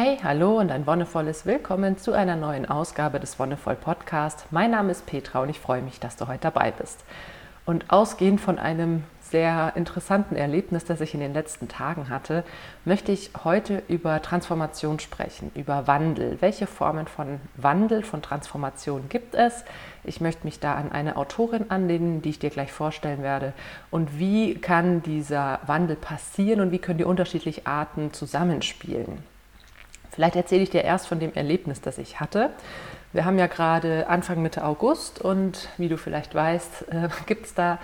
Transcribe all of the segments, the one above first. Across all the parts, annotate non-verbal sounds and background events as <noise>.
Hey, hallo und ein wonnevolles Willkommen zu einer neuen Ausgabe des Wonnevoll Podcast. Mein Name ist Petra und ich freue mich, dass du heute dabei bist. Und ausgehend von einem sehr interessanten Erlebnis, das ich in den letzten Tagen hatte, möchte ich heute über Transformation sprechen, über Wandel. Welche Formen von Wandel, von Transformation gibt es? Ich möchte mich da an eine Autorin anlehnen, die ich dir gleich vorstellen werde. Und wie kann dieser Wandel passieren und wie können die unterschiedlichen Arten zusammenspielen? Vielleicht erzähle ich dir erst von dem Erlebnis, das ich hatte. Wir haben ja gerade Anfang Mitte August und wie du vielleicht weißt, <laughs> äh, gibt es da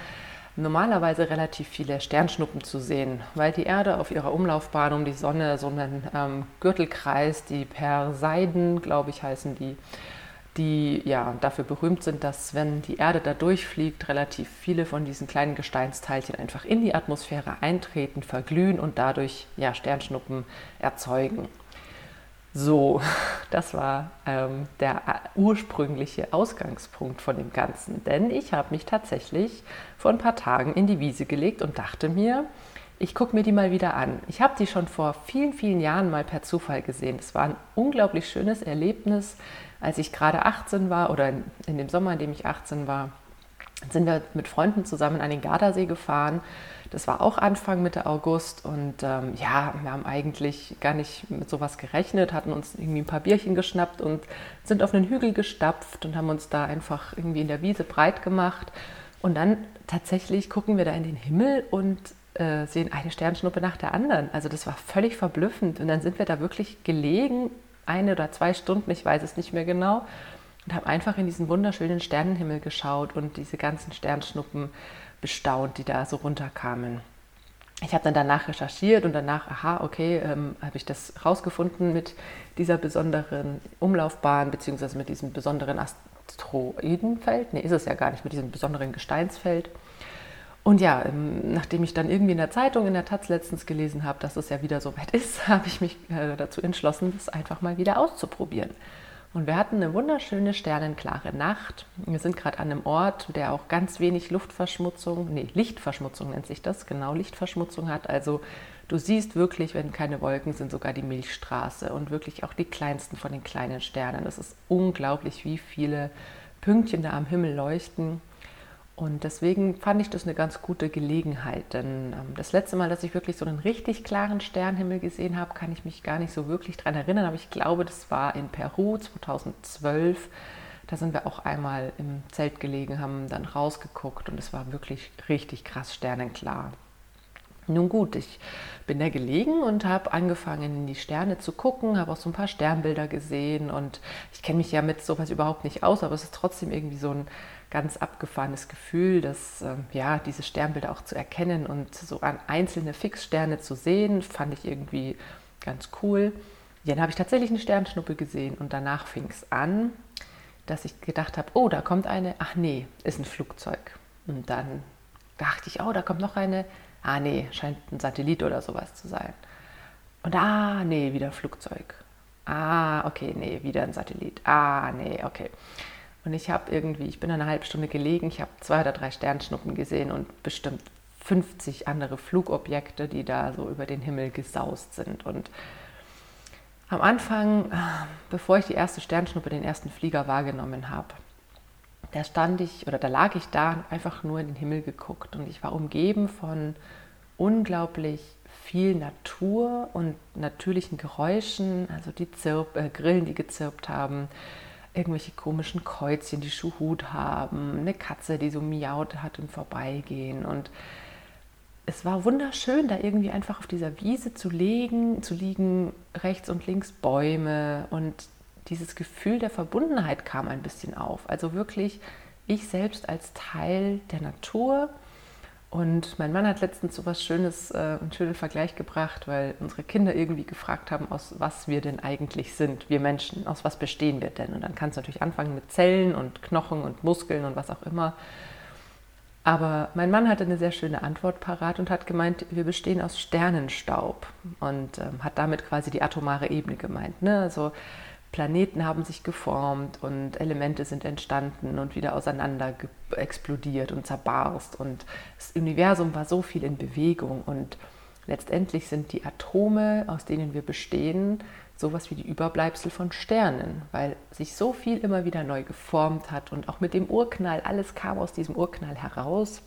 normalerweise relativ viele Sternschnuppen zu sehen, weil die Erde auf ihrer Umlaufbahn um die Sonne so einen ähm, Gürtel kreist, die Perseiden, glaube ich, heißen die, die ja dafür berühmt sind, dass wenn die Erde da durchfliegt, relativ viele von diesen kleinen Gesteinsteilchen einfach in die Atmosphäre eintreten, verglühen und dadurch ja Sternschnuppen erzeugen. So, <laughs> das war ähm, der ursprüngliche Ausgangspunkt von dem Ganzen. Denn ich habe mich tatsächlich vor ein paar Tagen in die Wiese gelegt und dachte mir, ich gucke mir die mal wieder an. Ich habe die schon vor vielen, vielen Jahren mal per Zufall gesehen. Es war ein unglaublich schönes Erlebnis, als ich gerade 18 war oder in, in dem Sommer, in dem ich 18 war, sind wir mit Freunden zusammen an den Gardasee gefahren das war auch Anfang Mitte August und ähm, ja, wir haben eigentlich gar nicht mit sowas gerechnet, hatten uns irgendwie ein paar Bierchen geschnappt und sind auf einen Hügel gestapft und haben uns da einfach irgendwie in der Wiese breit gemacht. Und dann tatsächlich gucken wir da in den Himmel und äh, sehen eine Sternschnuppe nach der anderen. Also das war völlig verblüffend. Und dann sind wir da wirklich gelegen, eine oder zwei Stunden, ich weiß es nicht mehr genau, und haben einfach in diesen wunderschönen Sternenhimmel geschaut und diese ganzen Sternschnuppen bestaunt, die da so runterkamen. Ich habe dann danach recherchiert und danach, aha, okay, ähm, habe ich das rausgefunden mit dieser besonderen Umlaufbahn, beziehungsweise mit diesem besonderen Asteroidenfeld. Ne, ist es ja gar nicht, mit diesem besonderen Gesteinsfeld. Und ja, ähm, nachdem ich dann irgendwie in der Zeitung, in der Taz letztens gelesen habe, dass es ja wieder so weit <laughs> ist, habe ich mich äh, dazu entschlossen, das einfach mal wieder auszuprobieren. Und wir hatten eine wunderschöne sternenklare Nacht. Wir sind gerade an einem Ort, der auch ganz wenig Luftverschmutzung, nee, Lichtverschmutzung nennt sich das, genau, Lichtverschmutzung hat. Also du siehst wirklich, wenn keine Wolken sind, sogar die Milchstraße und wirklich auch die kleinsten von den kleinen Sternen. Es ist unglaublich, wie viele Pünktchen da am Himmel leuchten. Und deswegen fand ich das eine ganz gute Gelegenheit, denn ähm, das letzte Mal, dass ich wirklich so einen richtig klaren Sternhimmel gesehen habe, kann ich mich gar nicht so wirklich daran erinnern, aber ich glaube, das war in Peru 2012. Da sind wir auch einmal im Zelt gelegen, haben dann rausgeguckt und es war wirklich richtig krass sternenklar. Nun gut, ich bin da gelegen und habe angefangen, in die Sterne zu gucken, habe auch so ein paar Sternbilder gesehen und ich kenne mich ja mit sowas überhaupt nicht aus, aber es ist trotzdem irgendwie so ein ganz abgefahrenes Gefühl, dass ähm, ja, diese Sternbilder auch zu erkennen und so an einzelne Fixsterne zu sehen, fand ich irgendwie ganz cool. Dann habe ich tatsächlich eine Sternschnuppe gesehen und danach fing es an, dass ich gedacht habe, oh, da kommt eine, ach nee, ist ein Flugzeug. Und dann dachte ich, oh, da kommt noch eine, ah nee, scheint ein Satellit oder sowas zu sein. Und ah, nee, wieder Flugzeug. Ah, okay, nee, wieder ein Satellit. Ah, nee, okay. Und ich habe irgendwie, ich bin eine halbe Stunde gelegen, ich habe zwei oder drei Sternschnuppen gesehen und bestimmt 50 andere Flugobjekte, die da so über den Himmel gesaust sind. Und am Anfang, bevor ich die erste Sternschnuppe, den ersten Flieger wahrgenommen habe, da stand ich oder da lag ich da einfach nur in den Himmel geguckt und ich war umgeben von unglaublich viel Natur und natürlichen Geräuschen, also die Zirp, äh, Grillen, die gezirpt haben, irgendwelche komischen Käuzchen, die Schuhut haben, eine Katze, die so miaut hat im Vorbeigehen. Und es war wunderschön, da irgendwie einfach auf dieser Wiese zu liegen, zu liegen, rechts und links Bäume und dieses Gefühl der Verbundenheit kam ein bisschen auf. Also wirklich ich selbst als Teil der Natur und mein Mann hat letztens so was Schönes, äh, einen schönen Vergleich gebracht, weil unsere Kinder irgendwie gefragt haben, aus was wir denn eigentlich sind, wir Menschen, aus was bestehen wir denn? Und dann kannst du natürlich anfangen mit Zellen und Knochen und Muskeln und was auch immer. Aber mein Mann hatte eine sehr schöne Antwort parat und hat gemeint, wir bestehen aus Sternenstaub und ähm, hat damit quasi die atomare Ebene gemeint. Ne? Also Planeten haben sich geformt und Elemente sind entstanden und wieder auseinander explodiert und zerbarst. Und das Universum war so viel in Bewegung. Und letztendlich sind die Atome, aus denen wir bestehen, sowas wie die Überbleibsel von Sternen, weil sich so viel immer wieder neu geformt hat und auch mit dem Urknall, alles kam aus diesem Urknall heraus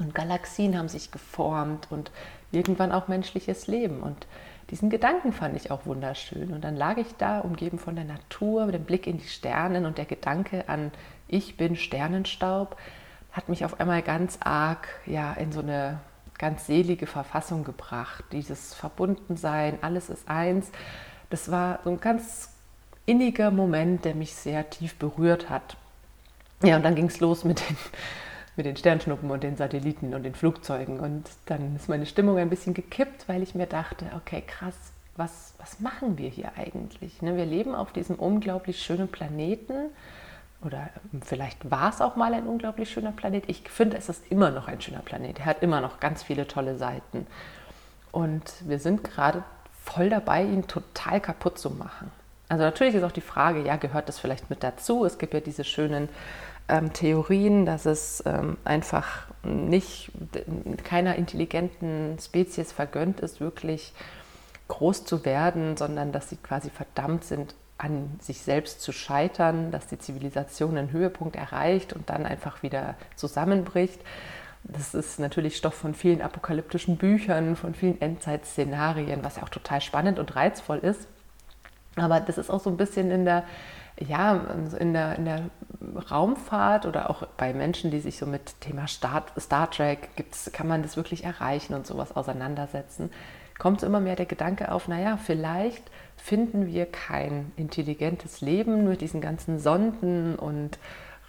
und Galaxien haben sich geformt und irgendwann auch menschliches Leben und diesen Gedanken fand ich auch wunderschön und dann lag ich da umgeben von der Natur, mit dem Blick in die Sterne und der Gedanke an ich bin Sternenstaub hat mich auf einmal ganz arg ja in so eine ganz selige Verfassung gebracht. Dieses Verbundensein, alles ist eins das war so ein ganz inniger Moment, der mich sehr tief berührt hat. Ja, und dann ging es los mit den, mit den Sternschnuppen und den Satelliten und den Flugzeugen. Und dann ist meine Stimmung ein bisschen gekippt, weil ich mir dachte, okay, krass, was, was machen wir hier eigentlich? Ne, wir leben auf diesem unglaublich schönen Planeten. Oder vielleicht war es auch mal ein unglaublich schöner Planet. Ich finde, es ist immer noch ein schöner Planet. Er hat immer noch ganz viele tolle Seiten. Und wir sind gerade voll dabei, ihn total kaputt zu machen. Also natürlich ist auch die Frage, ja, gehört das vielleicht mit dazu? Es gibt ja diese schönen ähm, Theorien, dass es ähm, einfach nicht keiner intelligenten Spezies vergönnt ist, wirklich groß zu werden, sondern dass sie quasi verdammt sind, an sich selbst zu scheitern, dass die Zivilisation einen Höhepunkt erreicht und dann einfach wieder zusammenbricht. Das ist natürlich Stoff von vielen apokalyptischen Büchern, von vielen Endzeitszenarien, was ja auch total spannend und reizvoll ist. Aber das ist auch so ein bisschen in der, ja, in der, in der Raumfahrt oder auch bei Menschen, die sich so mit Thema Star, Star Trek, gibt's, kann man das wirklich erreichen und sowas auseinandersetzen, kommt immer mehr der Gedanke auf, naja, vielleicht finden wir kein intelligentes Leben mit diesen ganzen Sonden und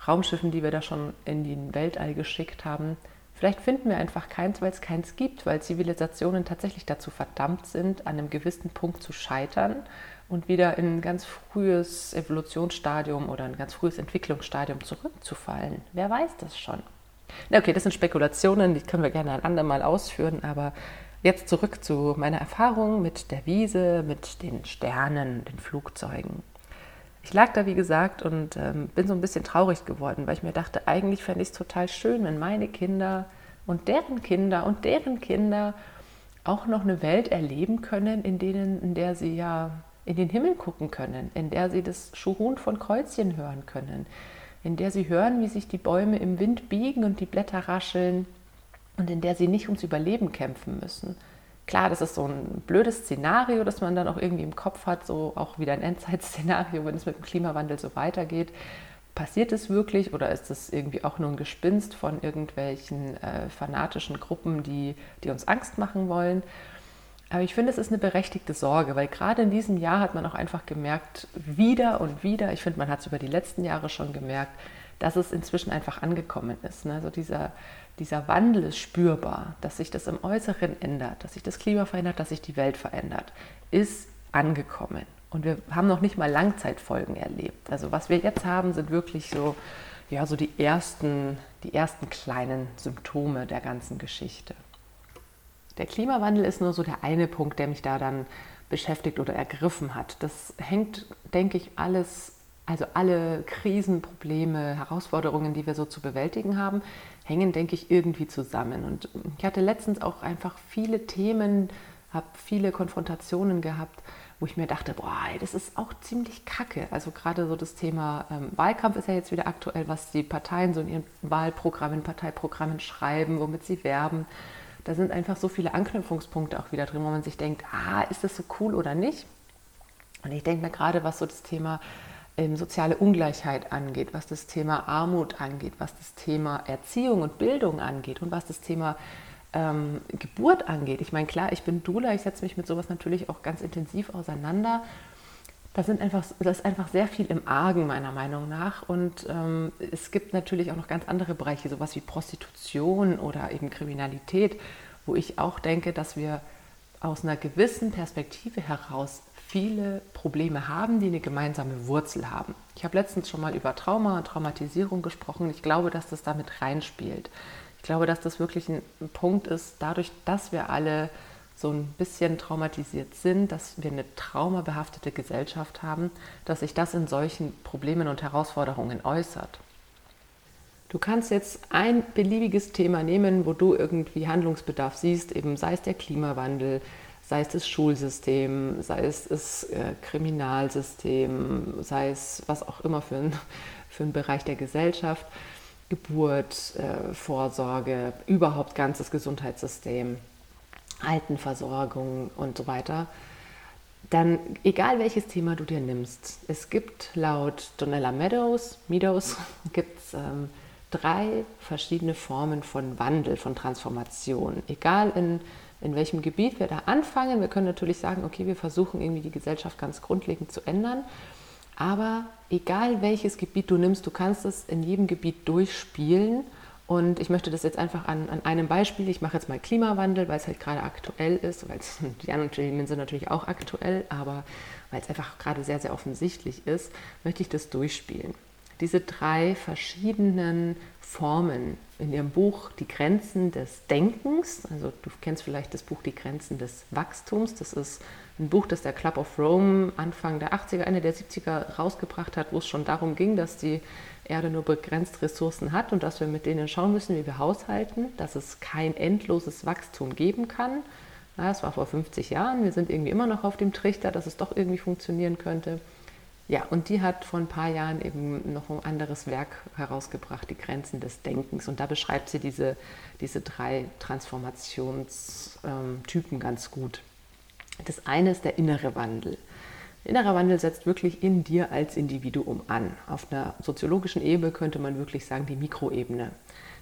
Raumschiffen, die wir da schon in den Weltall geschickt haben, Vielleicht finden wir einfach keins, weil es keins gibt, weil Zivilisationen tatsächlich dazu verdammt sind, an einem gewissen Punkt zu scheitern und wieder in ein ganz frühes Evolutionsstadium oder ein ganz frühes Entwicklungsstadium zurückzufallen. Wer weiß das schon? Na okay, das sind Spekulationen, die können wir gerne ein andermal ausführen, aber jetzt zurück zu meiner Erfahrung mit der Wiese, mit den Sternen, den Flugzeugen. Ich lag da, wie gesagt, und ähm, bin so ein bisschen traurig geworden, weil ich mir dachte, eigentlich fände ich es total schön, wenn meine Kinder und deren Kinder und deren Kinder auch noch eine Welt erleben können, in, denen, in der sie ja in den Himmel gucken können, in der sie das Schuhun von Kreuzchen hören können, in der sie hören, wie sich die Bäume im Wind biegen und die Blätter rascheln und in der sie nicht ums Überleben kämpfen müssen. Klar, das ist so ein blödes Szenario, das man dann auch irgendwie im Kopf hat, so auch wieder ein Endzeitszenario, wenn es mit dem Klimawandel so weitergeht. Passiert es wirklich oder ist es irgendwie auch nur ein Gespinst von irgendwelchen äh, fanatischen Gruppen, die, die uns Angst machen wollen? Aber ich finde, es ist eine berechtigte Sorge, weil gerade in diesem Jahr hat man auch einfach gemerkt, wieder und wieder, ich finde, man hat es über die letzten Jahre schon gemerkt, dass es inzwischen einfach angekommen ist. Also dieser, dieser Wandel ist spürbar, dass sich das im Äußeren ändert, dass sich das Klima verändert, dass sich die Welt verändert, ist angekommen. Und wir haben noch nicht mal Langzeitfolgen erlebt. Also was wir jetzt haben, sind wirklich so, ja, so die ersten, die ersten kleinen Symptome der ganzen Geschichte. Der Klimawandel ist nur so der eine Punkt, der mich da dann beschäftigt oder ergriffen hat. Das hängt, denke ich, alles also alle Krisen, Probleme, Herausforderungen, die wir so zu bewältigen haben, hängen, denke ich, irgendwie zusammen. Und ich hatte letztens auch einfach viele Themen, habe viele Konfrontationen gehabt, wo ich mir dachte, boah, das ist auch ziemlich kacke. Also gerade so das Thema ähm, Wahlkampf ist ja jetzt wieder aktuell, was die Parteien so in ihren Wahlprogrammen, Parteiprogrammen schreiben, womit sie werben. Da sind einfach so viele Anknüpfungspunkte auch wieder drin, wo man sich denkt, ah, ist das so cool oder nicht? Und ich denke mir gerade, was so das Thema ähm, soziale Ungleichheit angeht, was das Thema Armut angeht, was das Thema Erziehung und Bildung angeht und was das Thema ähm, Geburt angeht. Ich meine, klar, ich bin Dula, ich setze mich mit sowas natürlich auch ganz intensiv auseinander. Das, sind einfach, das ist einfach sehr viel im Argen, meiner Meinung nach. Und ähm, es gibt natürlich auch noch ganz andere Bereiche, sowas wie Prostitution oder eben Kriminalität, wo ich auch denke, dass wir aus einer gewissen Perspektive heraus viele Probleme haben, die eine gemeinsame Wurzel haben. Ich habe letztens schon mal über Trauma und Traumatisierung gesprochen. Ich glaube, dass das damit reinspielt. Ich glaube, dass das wirklich ein Punkt ist, dadurch, dass wir alle so ein bisschen traumatisiert sind, dass wir eine traumabehaftete Gesellschaft haben, dass sich das in solchen Problemen und Herausforderungen äußert. Du kannst jetzt ein beliebiges Thema nehmen, wo du irgendwie Handlungsbedarf siehst, eben sei es der Klimawandel, sei es das Schulsystem, sei es das äh, Kriminalsystem, sei es was auch immer für ein, <laughs> für einen Bereich der Gesellschaft, Geburt, äh, Vorsorge, überhaupt ganzes Gesundheitssystem, Altenversorgung und so weiter dann egal welches Thema du dir nimmst, es gibt laut Donella Meadows, Meadows <laughs> gibt es ähm, drei verschiedene Formen von Wandel, von Transformation. Egal in, in welchem Gebiet wir da anfangen, wir können natürlich sagen, okay, wir versuchen irgendwie die Gesellschaft ganz grundlegend zu ändern. Aber egal welches Gebiet du nimmst, du kannst es in jedem Gebiet durchspielen und ich möchte das jetzt einfach an, an einem Beispiel, ich mache jetzt mal Klimawandel, weil es halt gerade aktuell ist, weil es, <laughs> die anderen Themen sind natürlich auch aktuell, aber weil es einfach gerade sehr, sehr offensichtlich ist, möchte ich das durchspielen. Diese drei verschiedenen Formen in ihrem Buch Die Grenzen des Denkens, also du kennst vielleicht das Buch Die Grenzen des Wachstums, das ist ein Buch, das der Club of Rome Anfang der 80er, Ende der 70er rausgebracht hat, wo es schon darum ging, dass die Erde nur begrenzt Ressourcen hat und dass wir mit denen schauen müssen, wie wir haushalten, dass es kein endloses Wachstum geben kann. Das war vor 50 Jahren, wir sind irgendwie immer noch auf dem Trichter, dass es doch irgendwie funktionieren könnte. Ja, und die hat vor ein paar Jahren eben noch ein anderes Werk herausgebracht, die Grenzen des Denkens. Und da beschreibt sie diese, diese drei Transformationstypen ganz gut. Das eine ist der innere Wandel. Innerer Wandel setzt wirklich in dir als Individuum an. Auf einer soziologischen Ebene könnte man wirklich sagen, die Mikroebene.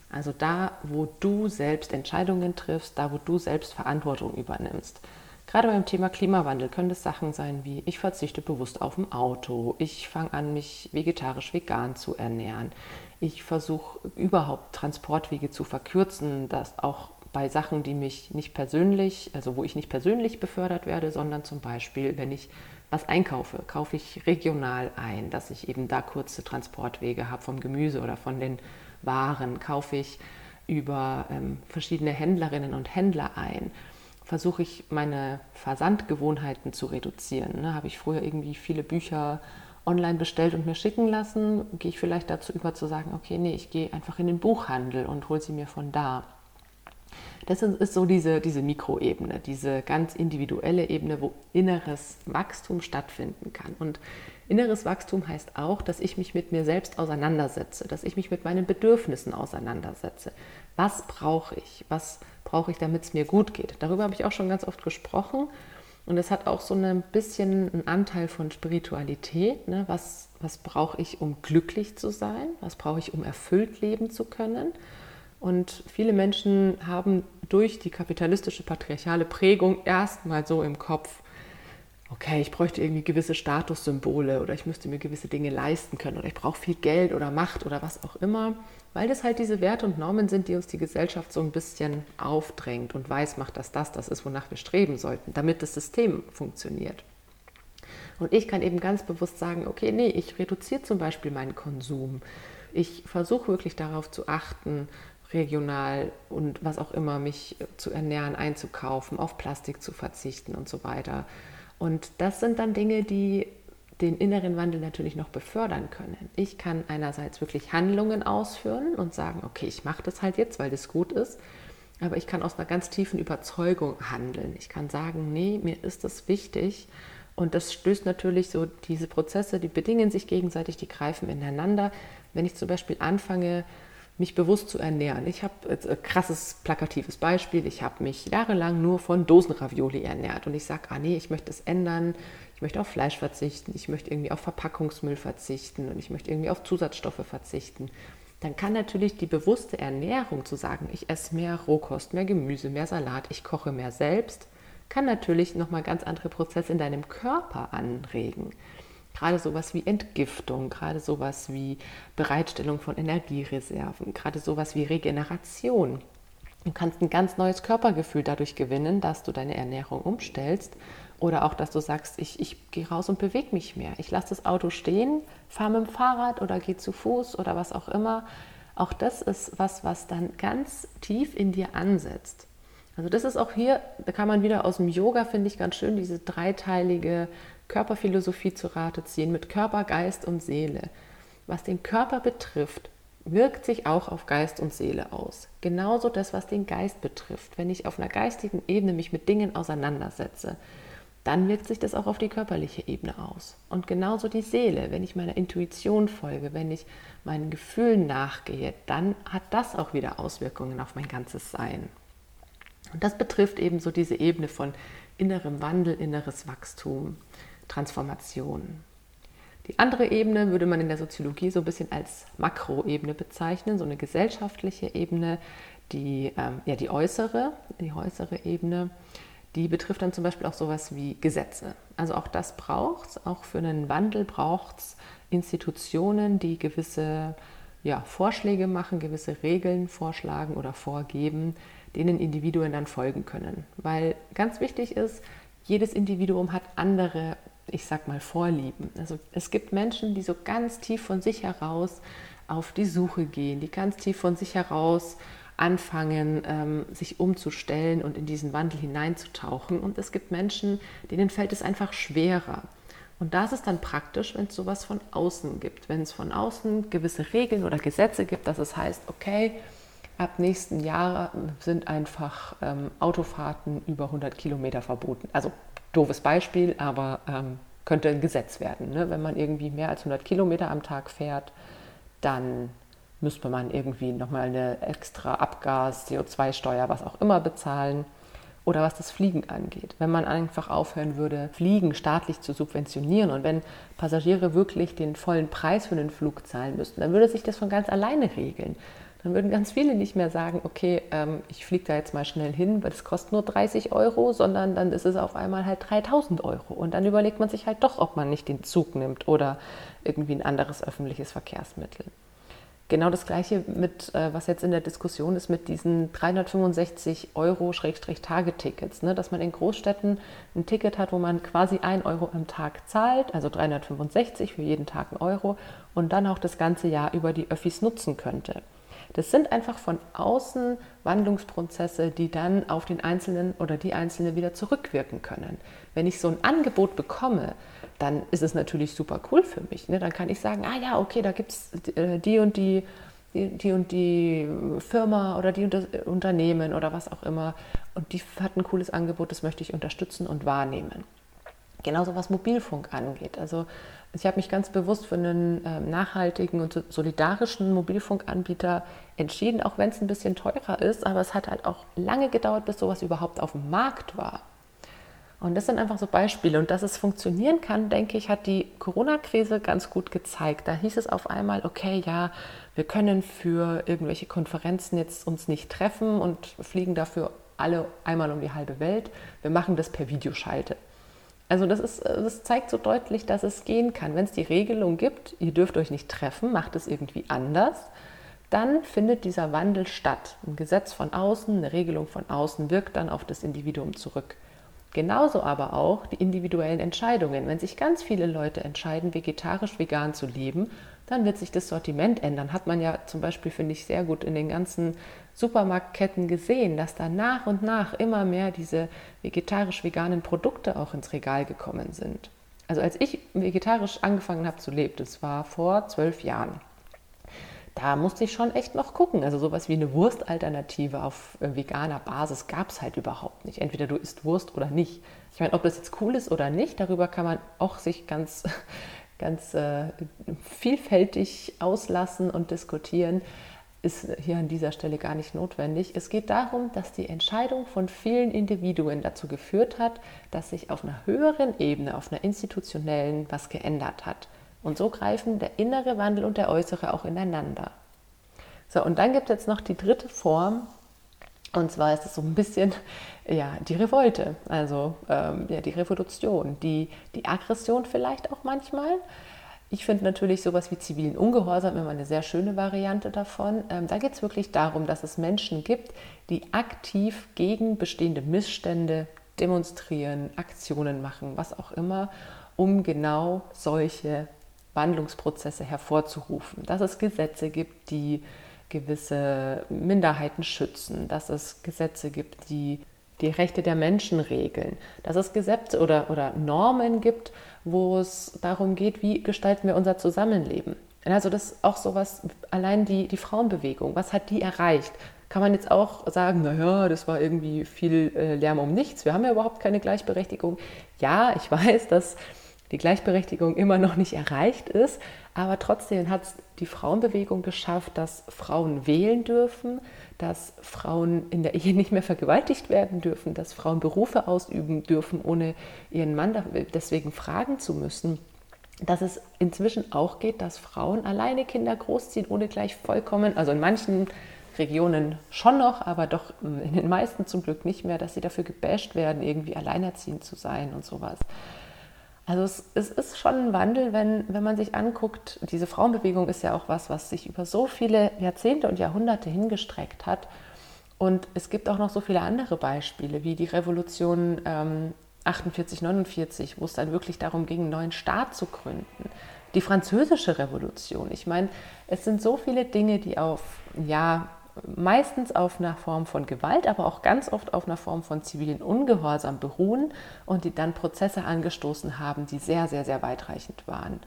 Also da, wo du selbst Entscheidungen triffst, da, wo du selbst Verantwortung übernimmst. Gerade beim Thema Klimawandel können das Sachen sein wie, ich verzichte bewusst auf ein Auto, ich fange an, mich vegetarisch vegan zu ernähren, ich versuche überhaupt Transportwege zu verkürzen, dass auch bei Sachen, die mich nicht persönlich, also wo ich nicht persönlich befördert werde, sondern zum Beispiel, wenn ich was einkaufe, kaufe ich regional ein, dass ich eben da kurze Transportwege habe vom Gemüse oder von den Waren, kaufe ich über ähm, verschiedene Händlerinnen und Händler ein, versuche ich meine Versandgewohnheiten zu reduzieren. Ne? Habe ich früher irgendwie viele Bücher online bestellt und mir schicken lassen, gehe ich vielleicht dazu über zu sagen, okay, nee, ich gehe einfach in den Buchhandel und hole sie mir von da. Das ist so diese, diese Mikroebene, diese ganz individuelle Ebene, wo inneres Wachstum stattfinden kann. Und inneres Wachstum heißt auch, dass ich mich mit mir selbst auseinandersetze, dass ich mich mit meinen Bedürfnissen auseinandersetze. Was brauche ich? Was brauche ich, damit es mir gut geht? Darüber habe ich auch schon ganz oft gesprochen. Und es hat auch so ein bisschen einen Anteil von Spiritualität. Ne? Was, was brauche ich, um glücklich zu sein? Was brauche ich, um erfüllt leben zu können? Und viele Menschen haben durch die kapitalistische patriarchale Prägung erstmal so im Kopf, okay, ich bräuchte irgendwie gewisse Statussymbole oder ich müsste mir gewisse Dinge leisten können oder ich brauche viel Geld oder Macht oder was auch immer, weil das halt diese Werte und Normen sind, die uns die Gesellschaft so ein bisschen aufdrängt und weiß macht, dass das das ist, wonach wir streben sollten, damit das System funktioniert. Und ich kann eben ganz bewusst sagen, okay, nee, ich reduziere zum Beispiel meinen Konsum. Ich versuche wirklich darauf zu achten, regional und was auch immer mich zu ernähren, einzukaufen, auf Plastik zu verzichten und so weiter. Und das sind dann Dinge, die den inneren Wandel natürlich noch befördern können. Ich kann einerseits wirklich Handlungen ausführen und sagen, okay, ich mache das halt jetzt, weil das gut ist, aber ich kann aus einer ganz tiefen Überzeugung handeln. Ich kann sagen, nee, mir ist das wichtig und das stößt natürlich so diese Prozesse, die bedingen sich gegenseitig, die greifen ineinander. Wenn ich zum Beispiel anfange, mich bewusst zu ernähren. Ich habe ein krasses plakatives Beispiel. Ich habe mich jahrelang nur von Dosenravioli ernährt und ich sage, ah nee, ich möchte es ändern. Ich möchte auf Fleisch verzichten. Ich möchte irgendwie auf Verpackungsmüll verzichten und ich möchte irgendwie auf Zusatzstoffe verzichten. Dann kann natürlich die bewusste Ernährung zu sagen, ich esse mehr Rohkost, mehr Gemüse, mehr Salat, ich koche mehr selbst, kann natürlich nochmal ganz andere Prozesse in deinem Körper anregen. Gerade sowas wie Entgiftung, gerade sowas wie Bereitstellung von Energiereserven, gerade sowas wie Regeneration. Du kannst ein ganz neues Körpergefühl dadurch gewinnen, dass du deine Ernährung umstellst oder auch, dass du sagst, ich, ich gehe raus und bewege mich mehr. Ich lasse das Auto stehen, fahre mit dem Fahrrad oder gehe zu Fuß oder was auch immer. Auch das ist was, was dann ganz tief in dir ansetzt. Also das ist auch hier, da kann man wieder aus dem Yoga, finde ich ganz schön, diese dreiteilige Körperphilosophie zu Rate ziehen mit Körper, Geist und Seele. Was den Körper betrifft, wirkt sich auch auf Geist und Seele aus. Genauso das, was den Geist betrifft. Wenn ich auf einer geistigen Ebene mich mit Dingen auseinandersetze, dann wirkt sich das auch auf die körperliche Ebene aus. Und genauso die Seele, wenn ich meiner Intuition folge, wenn ich meinen Gefühlen nachgehe, dann hat das auch wieder Auswirkungen auf mein ganzes Sein. Und das betrifft eben so diese Ebene von innerem Wandel, inneres Wachstum, Transformation. Die andere Ebene würde man in der Soziologie so ein bisschen als Makroebene bezeichnen, so eine gesellschaftliche Ebene, die, ähm, ja, die äußere, die äußere Ebene, die betrifft dann zum Beispiel auch sowas wie Gesetze. Also auch das braucht es, auch für einen Wandel braucht es Institutionen, die gewisse ja, Vorschläge machen, gewisse Regeln vorschlagen oder vorgeben, denen Individuen dann folgen können. Weil ganz wichtig ist, jedes Individuum hat andere, ich sag mal, Vorlieben. Also es gibt Menschen, die so ganz tief von sich heraus auf die Suche gehen, die ganz tief von sich heraus anfangen, ähm, sich umzustellen und in diesen Wandel hineinzutauchen. Und es gibt Menschen, denen fällt es einfach schwerer. Und da ist dann praktisch, wenn es sowas von außen gibt, wenn es von außen gewisse Regeln oder Gesetze gibt, dass es heißt, okay, ab nächsten Jahr sind einfach ähm, Autofahrten über 100 Kilometer verboten. Also doofes Beispiel, aber ähm, könnte ein Gesetz werden. Ne? Wenn man irgendwie mehr als 100 Kilometer am Tag fährt, dann müsste man irgendwie nochmal eine extra Abgas, CO2-Steuer, was auch immer bezahlen. Oder was das Fliegen angeht. Wenn man einfach aufhören würde, Fliegen staatlich zu subventionieren und wenn Passagiere wirklich den vollen Preis für den Flug zahlen müssten, dann würde sich das von ganz alleine regeln. Dann würden ganz viele nicht mehr sagen, okay, ähm, ich fliege da jetzt mal schnell hin, weil es kostet nur 30 Euro, sondern dann ist es auf einmal halt 3000 Euro. Und dann überlegt man sich halt doch, ob man nicht den Zug nimmt oder irgendwie ein anderes öffentliches Verkehrsmittel. Genau das Gleiche mit, äh, was jetzt in der Diskussion ist, mit diesen 365 Euro Tagetickets, ne? dass man in Großstädten ein Ticket hat, wo man quasi 1 Euro am Tag zahlt, also 365 für jeden Tag ein Euro und dann auch das ganze Jahr über die Öffis nutzen könnte. Das sind einfach von außen Wandlungsprozesse, die dann auf den Einzelnen oder die Einzelne wieder zurückwirken können. Wenn ich so ein Angebot bekomme, dann ist es natürlich super cool für mich. Ne? Dann kann ich sagen, ah ja, okay, da gibt es äh, die und die, die, die und die Firma oder die Unternehmen oder was auch immer und die hat ein cooles Angebot, das möchte ich unterstützen und wahrnehmen. Genauso was Mobilfunk angeht. Also ich habe mich ganz bewusst für einen äh, nachhaltigen und solidarischen Mobilfunkanbieter entschieden, auch wenn es ein bisschen teurer ist. Aber es hat halt auch lange gedauert, bis sowas überhaupt auf dem Markt war. Und das sind einfach so Beispiele. Und dass es funktionieren kann, denke ich, hat die Corona-Krise ganz gut gezeigt. Da hieß es auf einmal, okay, ja, wir können für irgendwelche Konferenzen jetzt uns nicht treffen und fliegen dafür alle einmal um die halbe Welt. Wir machen das per Videoschalte. Also das, ist, das zeigt so deutlich, dass es gehen kann. Wenn es die Regelung gibt, ihr dürft euch nicht treffen, macht es irgendwie anders, dann findet dieser Wandel statt. Ein Gesetz von außen, eine Regelung von außen wirkt dann auf das Individuum zurück. Genauso aber auch die individuellen Entscheidungen. Wenn sich ganz viele Leute entscheiden, vegetarisch, vegan zu leben, dann wird sich das Sortiment ändern. Hat man ja zum Beispiel, finde ich, sehr gut in den ganzen Supermarktketten gesehen, dass da nach und nach immer mehr diese vegetarisch-veganen Produkte auch ins Regal gekommen sind. Also als ich vegetarisch angefangen habe zu leben, das war vor zwölf Jahren, da musste ich schon echt noch gucken. Also sowas wie eine Wurstalternative auf äh, veganer Basis gab es halt überhaupt nicht. Entweder du isst Wurst oder nicht. Ich meine, ob das jetzt cool ist oder nicht, darüber kann man auch sich ganz, <laughs> ganz äh, vielfältig auslassen und diskutieren ist hier an dieser Stelle gar nicht notwendig. Es geht darum, dass die Entscheidung von vielen Individuen dazu geführt hat, dass sich auf einer höheren Ebene, auf einer institutionellen, was geändert hat. Und so greifen der innere Wandel und der äußere auch ineinander. So, und dann gibt es jetzt noch die dritte Form, und zwar ist es so ein bisschen ja, die Revolte, also ähm, ja, die Revolution, die, die Aggression vielleicht auch manchmal. Ich finde natürlich sowas wie zivilen Ungehorsam immer eine sehr schöne Variante davon. Ähm, da geht es wirklich darum, dass es Menschen gibt, die aktiv gegen bestehende Missstände demonstrieren, Aktionen machen, was auch immer, um genau solche Wandlungsprozesse hervorzurufen. Dass es Gesetze gibt, die gewisse Minderheiten schützen, dass es Gesetze gibt, die die Rechte der Menschen regeln, dass es Gesetze oder, oder Normen gibt, wo es darum geht, wie gestalten wir unser Zusammenleben. Also das ist auch sowas, allein die, die Frauenbewegung, was hat die erreicht? Kann man jetzt auch sagen, naja, das war irgendwie viel äh, Lärm um nichts, wir haben ja überhaupt keine Gleichberechtigung. Ja, ich weiß, dass die Gleichberechtigung immer noch nicht erreicht ist, aber trotzdem hat es die Frauenbewegung geschafft, dass Frauen wählen dürfen, dass Frauen in der Ehe nicht mehr vergewaltigt werden dürfen, dass Frauen Berufe ausüben dürfen, ohne ihren Mann deswegen fragen zu müssen. Dass es inzwischen auch geht, dass Frauen alleine Kinder großziehen, ohne gleich vollkommen, also in manchen Regionen schon noch, aber doch in den meisten zum Glück nicht mehr, dass sie dafür gebasht werden, irgendwie alleinerziehend zu sein und sowas. Also es, es, ist schon ein Wandel, wenn, wenn man sich anguckt, diese Frauenbewegung ist ja auch was, was sich über so viele Jahrzehnte und Jahrhunderte hingestreckt hat. Und es gibt auch noch so viele andere Beispiele, wie die Revolution ähm, 48, 49, wo es dann wirklich darum ging, einen neuen Staat zu gründen. Die französische Revolution. Ich meine, es sind so viele Dinge, die auf, ja, meistens auf einer Form von Gewalt, aber auch ganz oft auf einer Form von zivilen Ungehorsam beruhen und die dann Prozesse angestoßen haben, die sehr, sehr, sehr weitreichend waren.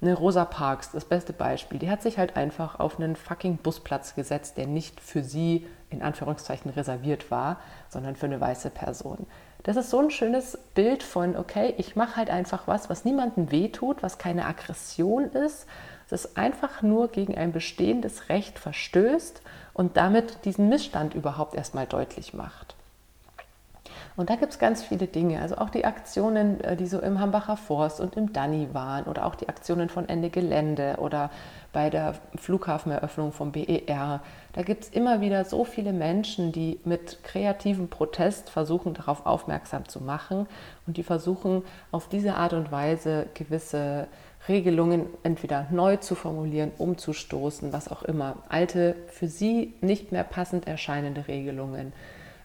Eine Rosa Parks, das beste Beispiel, die hat sich halt einfach auf einen fucking Busplatz gesetzt, der nicht für sie in Anführungszeichen reserviert war, sondern für eine weiße Person. Das ist so ein schönes Bild von, okay, ich mache halt einfach was, was niemandem wehtut, was keine Aggression ist, das einfach nur gegen ein bestehendes Recht verstößt und damit diesen Missstand überhaupt erstmal deutlich macht. Und da gibt es ganz viele Dinge, also auch die Aktionen, äh, die so im Hambacher Forst und im Danny waren oder auch die Aktionen von Ende Gelände oder bei der Flughafeneröffnung vom BER. Da gibt es immer wieder so viele Menschen, die mit kreativem Protest versuchen, darauf aufmerksam zu machen und die versuchen, auf diese Art und Weise gewisse Regelungen entweder neu zu formulieren, umzustoßen, was auch immer. Alte, für sie nicht mehr passend erscheinende Regelungen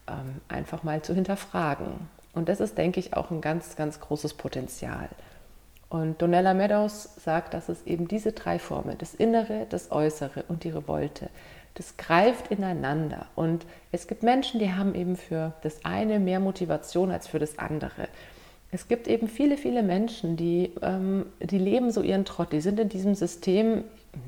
ähm, einfach mal zu hinterfragen. Und das ist, denke ich, auch ein ganz, ganz großes Potenzial. Und Donella Meadows sagt, dass es eben diese drei Formen, das Innere, das Äußere und die Revolte, das greift ineinander. Und es gibt Menschen, die haben eben für das eine mehr Motivation als für das andere. Es gibt eben viele, viele Menschen, die, ähm, die leben so ihren Trott, die sind in diesem System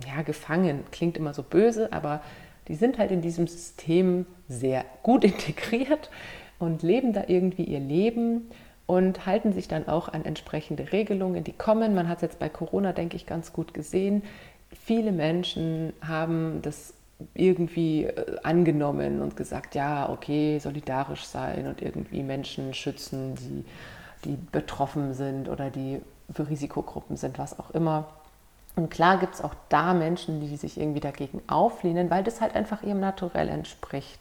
ja, gefangen, klingt immer so böse, aber die sind halt in diesem System sehr gut <laughs> integriert und leben da irgendwie ihr Leben und halten sich dann auch an entsprechende Regelungen, die kommen. Man hat es jetzt bei Corona, denke ich, ganz gut gesehen. Viele Menschen haben das irgendwie äh, angenommen und gesagt, ja, okay, solidarisch sein und irgendwie Menschen schützen, die die betroffen sind oder die für Risikogruppen sind, was auch immer. Und klar gibt es auch da Menschen, die sich irgendwie dagegen auflehnen, weil das halt einfach ihrem Naturell entspricht.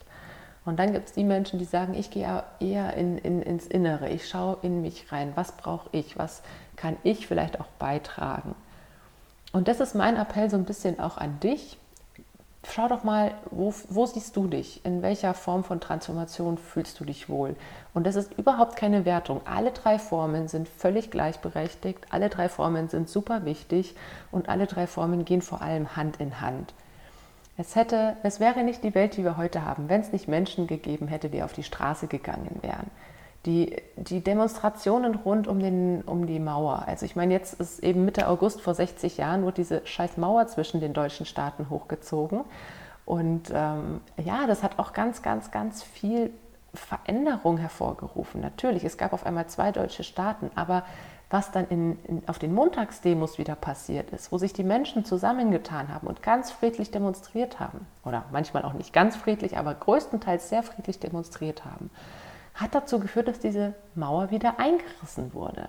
Und dann gibt es die Menschen, die sagen, ich gehe eher in, in, ins Innere, ich schaue in mich rein, was brauche ich, was kann ich vielleicht auch beitragen. Und das ist mein Appell so ein bisschen auch an dich, schau doch mal, wo, wo, siehst du dich? In welcher Form von Transformation fühlst du dich wohl? Und das ist überhaupt keine Wertung. Alle drei Formen sind völlig gleichberechtigt, alle drei Formen sind super wichtig und alle drei Formen gehen vor allem Hand in Hand. Es, hätte, es wäre nicht die Welt, die wir heute haben, wenn es nicht Menschen gegeben hätte, die auf die Straße gegangen wären die, die Demonstrationen rund um, den, um die Mauer. Also ich meine, jetzt ist eben Mitte August vor 60 Jahren, wurde diese scheiß Mauer zwischen den deutschen Staaten hochgezogen. Und ähm, ja, das hat auch ganz, ganz, ganz viel Veränderung hervorgerufen. Natürlich, es gab auf einmal zwei deutsche Staaten, aber was dann in, in, auf den Montagsdemos wieder passiert ist, wo sich die Menschen zusammengetan haben und ganz friedlich demonstriert haben, oder manchmal auch nicht ganz friedlich, aber größtenteils sehr friedlich demonstriert haben, hat dazu geführt, dass diese Mauer wieder eingerissen wurde,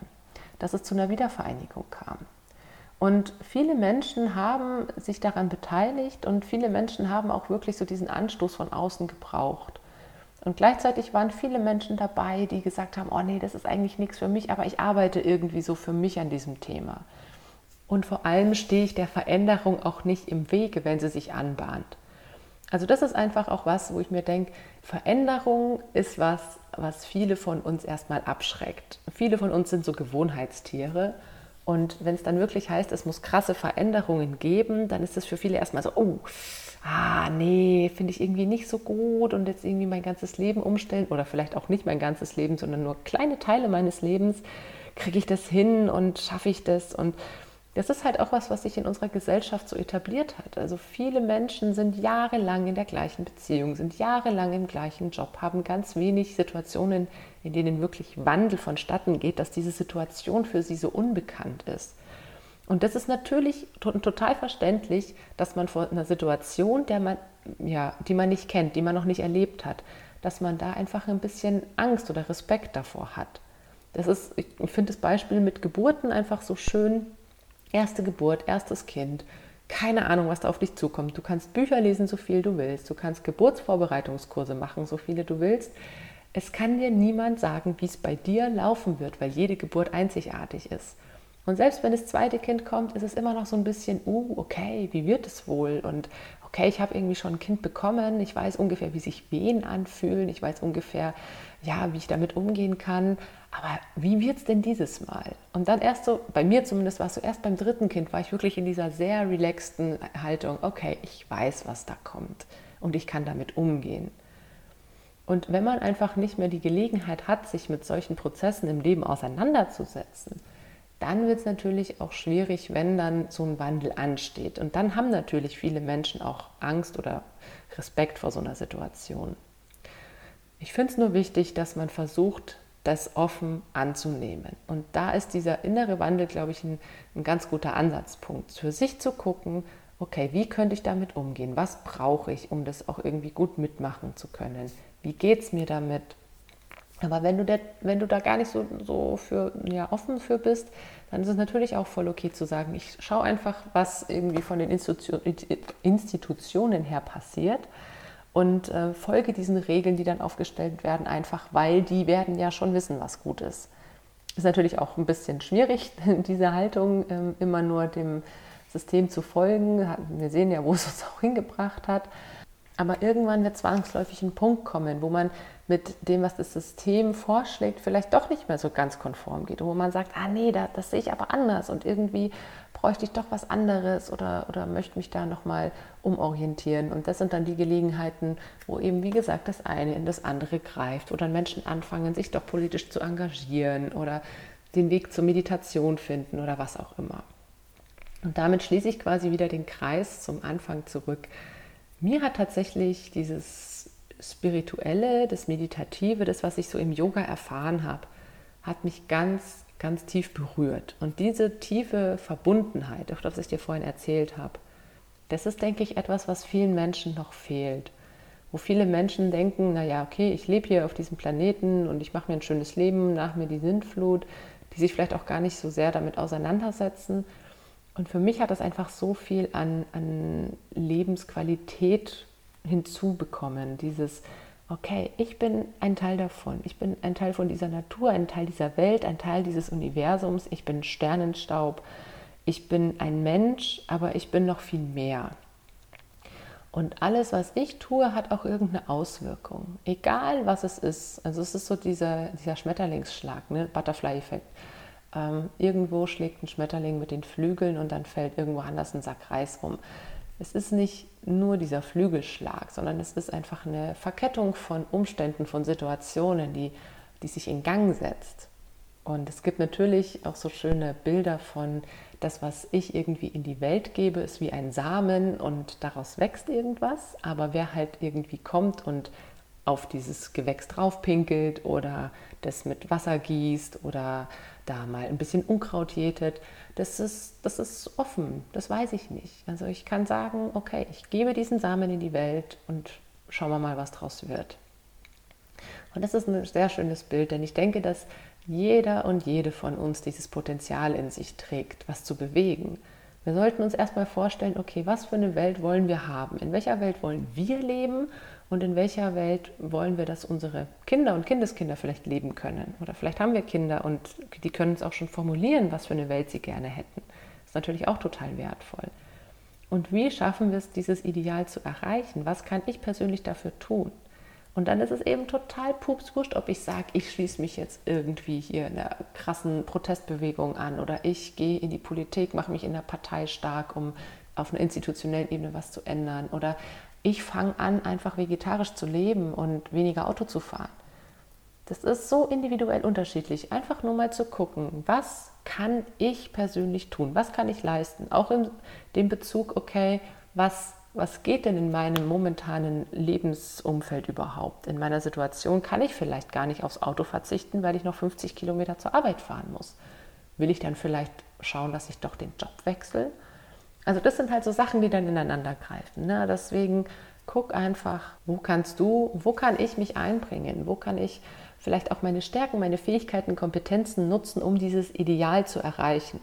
dass es zu einer Wiedervereinigung kam. Und viele Menschen haben sich daran beteiligt und viele Menschen haben auch wirklich so diesen Anstoß von außen gebraucht. Und gleichzeitig waren viele Menschen dabei, die gesagt haben, oh nee, das ist eigentlich nichts für mich, aber ich arbeite irgendwie so für mich an diesem Thema. Und vor allem stehe ich der Veränderung auch nicht im Wege, wenn sie sich anbahnt. Also das ist einfach auch was, wo ich mir denke, Veränderung ist was, was viele von uns erstmal abschreckt. Viele von uns sind so Gewohnheitstiere. Und wenn es dann wirklich heißt, es muss krasse Veränderungen geben, dann ist es für viele erstmal so, oh, ah, nee, finde ich irgendwie nicht so gut und jetzt irgendwie mein ganzes Leben umstellen oder vielleicht auch nicht mein ganzes Leben, sondern nur kleine Teile meines Lebens, kriege ich das hin und schaffe ich das? Und das ist halt auch was, was sich in unserer Gesellschaft so etabliert hat. Also viele Menschen sind jahrelang in der gleichen Beziehung, sind jahrelang im gleichen Job, haben ganz wenig Situationen, in denen wirklich Wandel vonstatten geht, dass diese Situation für sie so unbekannt ist. Und das ist natürlich total verständlich, dass man vor einer Situation, der man, ja, die man nicht kennt, die man noch nicht erlebt hat, dass man da einfach ein bisschen Angst oder Respekt davor hat. Das ist, ich finde das Beispiel mit Geburten einfach so schön, Erste Geburt, erstes Kind, keine Ahnung, was da auf dich zukommt. Du kannst Bücher lesen, so viel du willst. Du kannst Geburtsvorbereitungskurse machen, so viele du willst. Es kann dir niemand sagen, wie es bei dir laufen wird, weil jede Geburt einzigartig ist. Und selbst wenn das zweite Kind kommt, ist es immer noch so ein bisschen, uh, okay, wie wird es wohl? Und okay, ich habe irgendwie schon ein Kind bekommen, ich weiß ungefähr, wie sich Wehen anfühlen, ich weiß ungefähr, ja, wie ich damit umgehen kann. Aber wie wird es denn dieses Mal? Und dann erst so, bei mir zumindest war es so, erst beim dritten Kind war ich wirklich in dieser sehr relaxten Haltung, okay, ich weiß, was da kommt und ich kann damit umgehen. Und wenn man einfach nicht mehr die Gelegenheit hat, sich mit solchen Prozessen im Leben auseinanderzusetzen, dann wird es natürlich auch schwierig, wenn dann so ein Wandel ansteht. Und dann haben natürlich viele Menschen auch Angst oder Respekt vor so einer Situation. Ich finde es nur wichtig, dass man versucht, das offen anzunehmen. Und da ist dieser innere Wandel, glaube ich, ein, ein ganz guter Ansatzpunkt. Für sich zu gucken, okay, wie könnte ich damit umgehen? Was brauche ich, um das auch irgendwie gut mitmachen zu können? Wie geht es mir damit? Aber wenn du, der, wenn du da gar nicht so, so für, ja, offen für bist, dann ist es natürlich auch voll okay zu sagen, ich schaue einfach, was irgendwie von den Institutionen her passiert und äh, folge diesen Regeln, die dann aufgestellt werden, einfach weil die werden ja schon wissen, was gut ist. Ist natürlich auch ein bisschen schwierig, <laughs> diese Haltung ähm, immer nur dem System zu folgen. Wir sehen ja, wo es uns auch hingebracht hat. Aber irgendwann wird zwangsläufig ein Punkt kommen, wo man mit dem, was das System vorschlägt, vielleicht doch nicht mehr so ganz konform geht. Und wo man sagt, ah nee, das, das sehe ich aber anders und irgendwie bräuchte ich doch was anderes oder, oder möchte mich da nochmal umorientieren. Und das sind dann die Gelegenheiten, wo eben, wie gesagt, das eine in das andere greift oder Menschen anfangen, sich doch politisch zu engagieren oder den Weg zur Meditation finden oder was auch immer. Und damit schließe ich quasi wieder den Kreis zum Anfang zurück mir hat tatsächlich dieses Spirituelle, das Meditative, das, was ich so im Yoga erfahren habe, hat mich ganz, ganz tief berührt. Und diese tiefe Verbundenheit, auch das ich dir vorhin erzählt habe, das ist, denke ich, etwas, was vielen Menschen noch fehlt. Wo viele Menschen denken, naja, okay, ich lebe hier auf diesem Planeten und ich mache mir ein schönes Leben, nach mir die Sintflut, die sich vielleicht auch gar nicht so sehr damit auseinandersetzen und für mich hat das einfach so viel an, an Lebensqualität hinzubekommen. Dieses, okay, ich bin ein Teil davon. Ich bin ein Teil von dieser Natur, ein Teil dieser Welt, ein Teil dieses Universums. Ich bin Sternenstaub. Ich bin ein Mensch, aber ich bin noch viel mehr. Und alles, was ich tue, hat auch irgendeine Auswirkung. Egal, was es ist. Also es ist so dieser, dieser Schmetterlingsschlag, ne? Butterfly-Effekt ähm, irgendwo schlägt ein Schmetterling mit den Flügeln und dann fällt irgendwo anders ein Sack Reis rum. Es ist nicht nur dieser Flügelschlag, sondern es ist einfach eine Verkettung von Umständen, von Situationen, die, die sich in Gang setzt. Und es gibt natürlich auch so schöne Bilder von, das, was ich irgendwie in die Welt gebe, ist wie ein Samen und daraus wächst irgendwas. Aber wer halt irgendwie kommt und auf dieses Gewächs draufpinkelt oder das mit Wasser gießt oder da mal ein bisschen Unkraut jätet, das ist, das ist offen, das weiß ich nicht. Also ich kann sagen, okay, ich gebe diesen Samen in die Welt und schauen wir mal, was draus wird. Und das ist ein sehr schönes Bild, denn ich denke, dass jeder und jede von uns dieses Potenzial in sich trägt, was zu bewegen. Wir sollten uns erstmal vorstellen, okay, was für eine Welt wollen wir haben? In welcher Welt wollen wir leben und in welcher Welt wollen wir, dass unsere Kinder und Kindeskinder vielleicht leben können? Oder vielleicht haben wir Kinder und die können uns auch schon formulieren, was für eine Welt sie gerne hätten. Das ist natürlich auch total wertvoll. Und wie schaffen wir es, dieses Ideal zu erreichen? Was kann ich persönlich dafür tun? Und dann ist es eben total pupswurscht, ob ich sage, ich schließe mich jetzt irgendwie hier in einer krassen Protestbewegung an oder ich gehe in die Politik, mache mich in der Partei stark, um auf einer institutionellen Ebene was zu ändern. Oder ich fange an, einfach vegetarisch zu leben und weniger Auto zu fahren. Das ist so individuell unterschiedlich. Einfach nur mal zu gucken, was kann ich persönlich tun? Was kann ich leisten? Auch in dem Bezug, okay, was, was geht denn in meinem momentanen Lebensumfeld überhaupt? In meiner Situation kann ich vielleicht gar nicht aufs Auto verzichten, weil ich noch 50 Kilometer zur Arbeit fahren muss. Will ich dann vielleicht schauen, dass ich doch den Job wechsle? Also das sind halt so Sachen, die dann ineinander greifen. Ne? Deswegen guck einfach, wo kannst du, wo kann ich mich einbringen? Wo kann ich vielleicht auch meine Stärken, meine Fähigkeiten, Kompetenzen nutzen, um dieses Ideal zu erreichen?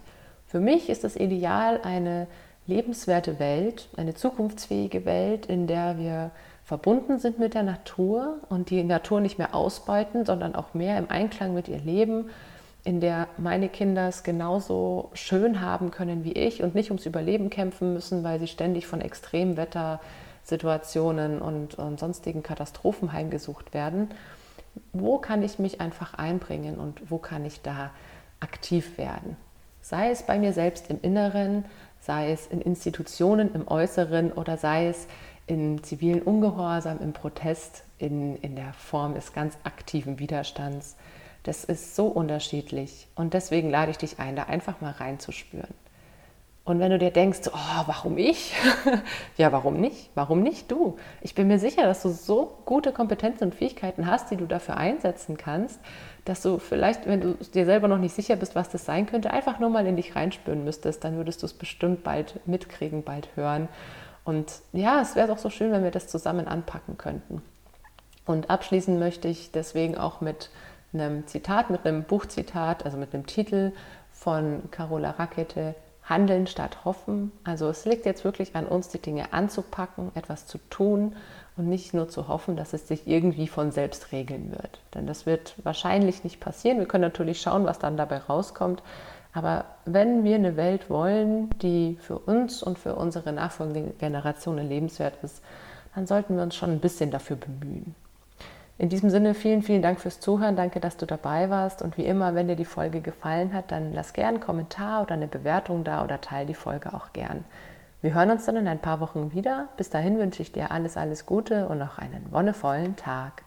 Für mich ist das Ideal eine lebenswerte Welt, eine zukunftsfähige Welt, in der wir verbunden sind mit der Natur und die Natur nicht mehr ausbeuten, sondern auch mehr im Einklang mit ihr leben, in der meine Kinder es genauso schön haben können wie ich und nicht ums Überleben kämpfen müssen, weil sie ständig von Extremwettersituationen und, und sonstigen Katastrophen heimgesucht werden. Wo kann ich mich einfach einbringen und wo kann ich da aktiv werden? Sei es bei mir selbst im Inneren, sei es in Institutionen im Äußeren oder sei es in zivilen Ungehorsam, im Protest, in, in der Form des ganz aktiven Widerstands. Das ist so unterschiedlich und deswegen lade ich dich ein, da einfach mal reinzuspüren. Und wenn du dir denkst, oh, warum ich? <laughs> ja, warum nicht? Warum nicht du? Ich bin mir sicher, dass du so gute Kompetenzen und Fähigkeiten hast, die du dafür einsetzen kannst, dass du vielleicht, wenn du dir selber noch nicht sicher bist, was das sein könnte, einfach nur mal in dich reinspüren müsstest. Dann würdest du es bestimmt bald mitkriegen, bald hören. Und ja, es wäre doch so schön, wenn wir das zusammen anpacken könnten. Und abschließen möchte ich deswegen auch mit einem Zitat, mit einem Buchzitat, also mit einem Titel von Carola Rakete, Handeln statt Hoffen. Also es liegt jetzt wirklich an uns, die Dinge anzupacken, etwas zu tun und nicht nur zu hoffen, dass es sich irgendwie von selbst regeln wird. Denn das wird wahrscheinlich nicht passieren. Wir können natürlich schauen, was dann dabei rauskommt. Aber wenn wir eine Welt wollen, die für uns und für unsere nachfolgenden Generationen lebenswert ist, dann sollten wir uns schon ein bisschen dafür bemühen. In diesem Sinne vielen, vielen Dank fürs Zuhören. Danke, dass du dabei warst. Und wie immer, wenn dir die Folge gefallen hat, dann lass gern einen Kommentar oder eine Bewertung da oder teile die Folge auch gern. Wir hören uns dann in ein paar Wochen wieder. Bis dahin wünsche ich dir alles, alles Gute und noch einen wonnevollen Tag.